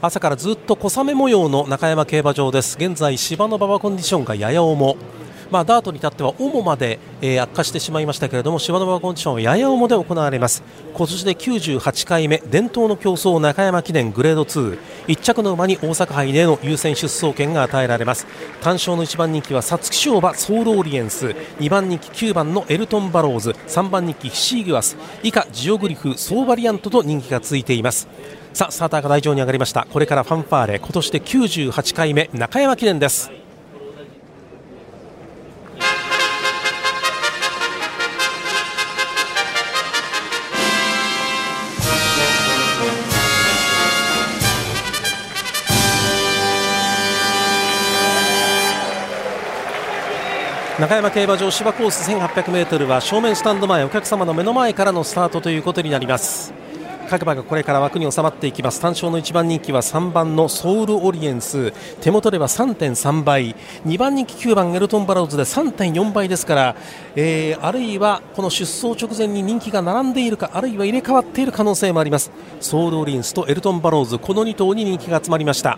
朝からずっと小雨模様の中山競馬場です。現在芝の馬場コンディションがやや重。まあ、ダートに至っては主まで、えー、悪化してしまいましたけれども芝の場コンディションはやや重で行われます。今年で98回目伝統の競争中山記念グレード21着の馬に大阪杯での優先出走権が与えられます。単勝の1番人気は皐月賞馬ソウルオリエンス。2番人気9番のエルトンバローズ。3番人気ヒシーグアス。以下ジオグリフソーバリアントと人気が続いています。さあスターターが台上に上がりました。これからファンファーレ。今年で98回目中山記念です。中山競馬場芝コース 1800m は正面スタンド前お客様の目の前からのスタートということになります。各馬がこれから枠に収まっていきます。単勝の1番人気は3番のソウルオリエンス。手元では3.3倍。2番人気9番エルトンバローズで3.4倍ですから、えー、あるいはこの出走直前に人気が並んでいるかあるいは入れ替わっている可能性もあります。ソウルオリエンスとエルトンバローズこの2頭に人気が集まりました。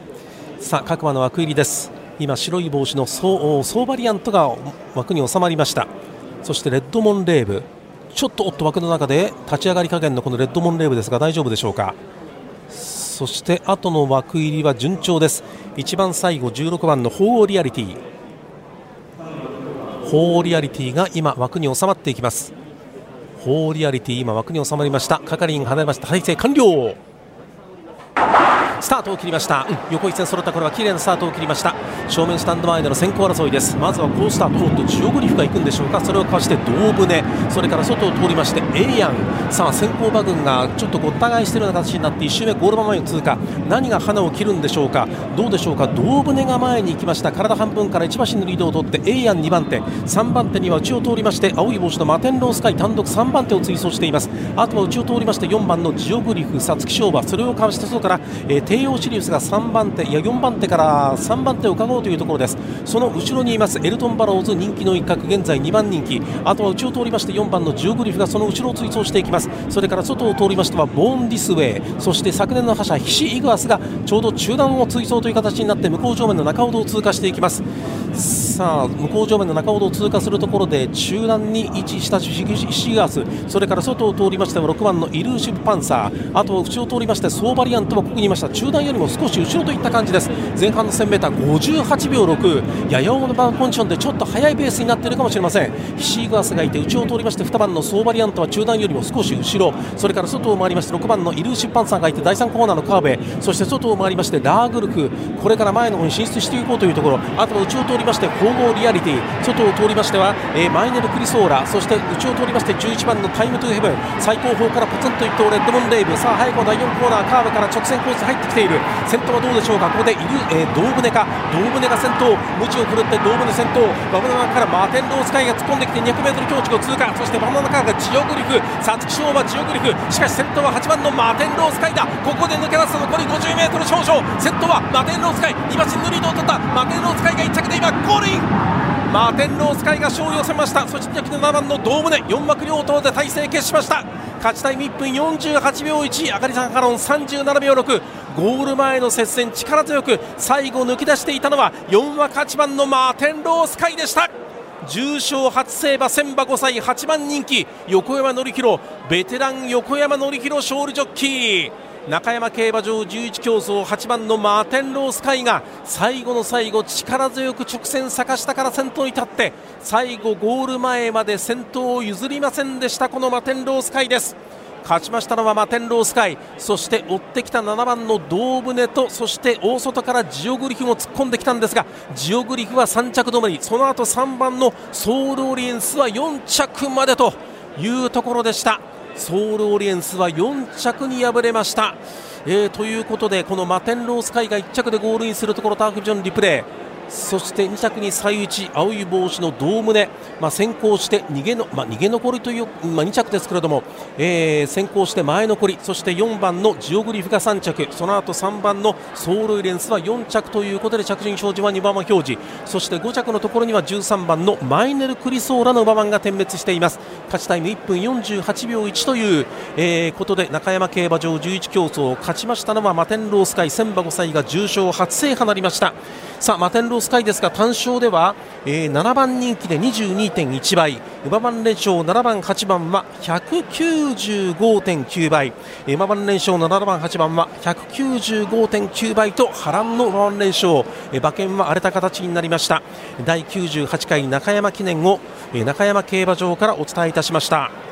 さあ各馬の枠入りです。今白い帽子のソーバリアントが枠に収まりました。そしてレッドモンレーブ。ちょっとおっと枠の中で立ち上がり加減のこのレッドモンレーブですが大丈夫でしょうか。そして後の枠入りは順調です。一番最後16番のホーリアリティ。ホーリアリティが今枠に収まっていきます。ホーリアリティ今枠に収まりました。係員離れました。体制完了。スタートを切りました、うん、横一線揃ったこれは綺麗なスタートを切りました。正面スタンド前での先行争いです。まずは好スタート。とジオグリフが行くんでしょうか。それをかわして胴船。それから外を通りましてエイヤン。さあ先行馬群がちょっとごった返しているような形になって1周目ゴール場前を通過。何が花を切るんでしょうか。どうでしょうか。胴船が前に行きました。体半分から1馬身のリードを取ってエイヤン2番手。3番手には内を通りまして青い帽子のマテンロースカイ単独3番手を追走しています。あとは内を通りまして4番のジオグリフ皐月賞馬。それをかわして外から、えー帝王シリウスが3番手いや4番手から3番手を伺おうというところです。その後ろにいますエルトン・バローズ人気の一角現在2番人気。あとは内を通りまして4番のジオグリフがその後ろを追走していきます。それから外を通りましてはボーン・ディスウェイ。そして昨年の覇者ヒシ・イグアスがちょうど中段を追走という形になって向こう上面の中ほどを通過していきます。さあ向こう上面の中ほどを通過するところで中段に位置したシ・イグアスそれから外を通りましては6番のイルーシブ・パンサー。あとは内を通りましてソーバリアントはここにいました。中段よりも少し後ろといった感じです。前半の 1000m58 秒6やや重のバーコンディションでちょっと速いペースになっているかもしれません。シーグアスがいて内を通りまして2番のソーバリアントは中段よりも少し後ろ。それから外を回りまして6番のイルーシッパンサーがいて第3コーナーのカーブへ。そして外を回りましてラーグルクこれから前の方に進出していこうというところ。あと内を通りまして統合リアリティ。外を通りましては、えー、マイネル・クリソーラ。そして内を通りまして11番のタイムトゥーヘブン。最高峰からポツンと一頭レッドモンレイブ。さあ早くも第4コーナーカーブから直線コース入ってきている。先頭はどうでしょうか？ここでいる、えー、胴船か胴船が先頭。無知を狂って胴船先頭。バブナナからマーテンロースカイが突っ込んできて 200m 強地を通過。そしてバブナナカーがジオグリフ。皐月賞馬ジオグリフ。しかし先頭は8番のマーテンロースカイだ。ここで抜け出す残り 50m 少々。先頭はマーテンロースカイ。2馬身のリードを取った。マーテンロースカイが1着で今ゴールイン。マーテンロースカイが勝利を収めました。そして7番の胴船4幕両頭で体勢決しました。勝ちタイム1分48秒1あかりさんハロン37秒6ゴール前の接戦力強く最後抜き出していたのは4枠8番のマーテンロースカイでした。重賞初制馬千馬5歳8番人気。横山典弘。ベテラン横山典弘勝利ジョッキー。中山競馬場11競争8番のマーテンロースカイが最後の最後力強く直線坂下から先頭に立って最後ゴール前まで先頭を譲りませんでしたこのマテンロースカイです。勝ちましたのはマテンロースカイそして追ってきた7番の胴船とそして大外からジオグリフも突っ込んできたんですがジオグリフは3着止まり。その後3番のソウルオリエンスは4着までというところでした。ソウルオリエンスは4着に敗れました。えー、ということでこのマテンロースカイが1着でゴールインするところターフビジョンリプレイそして2着に最内青い帽子の胴胸、まあ、先行して逃げの、まあ、逃げ残りという、まあ、2着ですけれども、えー、先行して前残りそして4番のジオグリフが3着その後3番のソールイレンスは4着ということで着順表示は2番表示そして5着のところには13番のマイネル・クリソーラの馬番が点滅しています。勝ちタイム1分48秒1という、えー、ことで中山競馬場11競争勝ちましたのはマテンロースカイ千葉5歳が重賞初制覇なりました。さあマテンロースカイですが単勝では、えー、7番人気で22.1倍。馬番連勝7番8番は195.9倍。馬番連勝7番8番は195.9倍と波乱の馬番連勝。馬券は荒れた形になりました。第98回中山記念を中山競馬場からお伝えいたしました。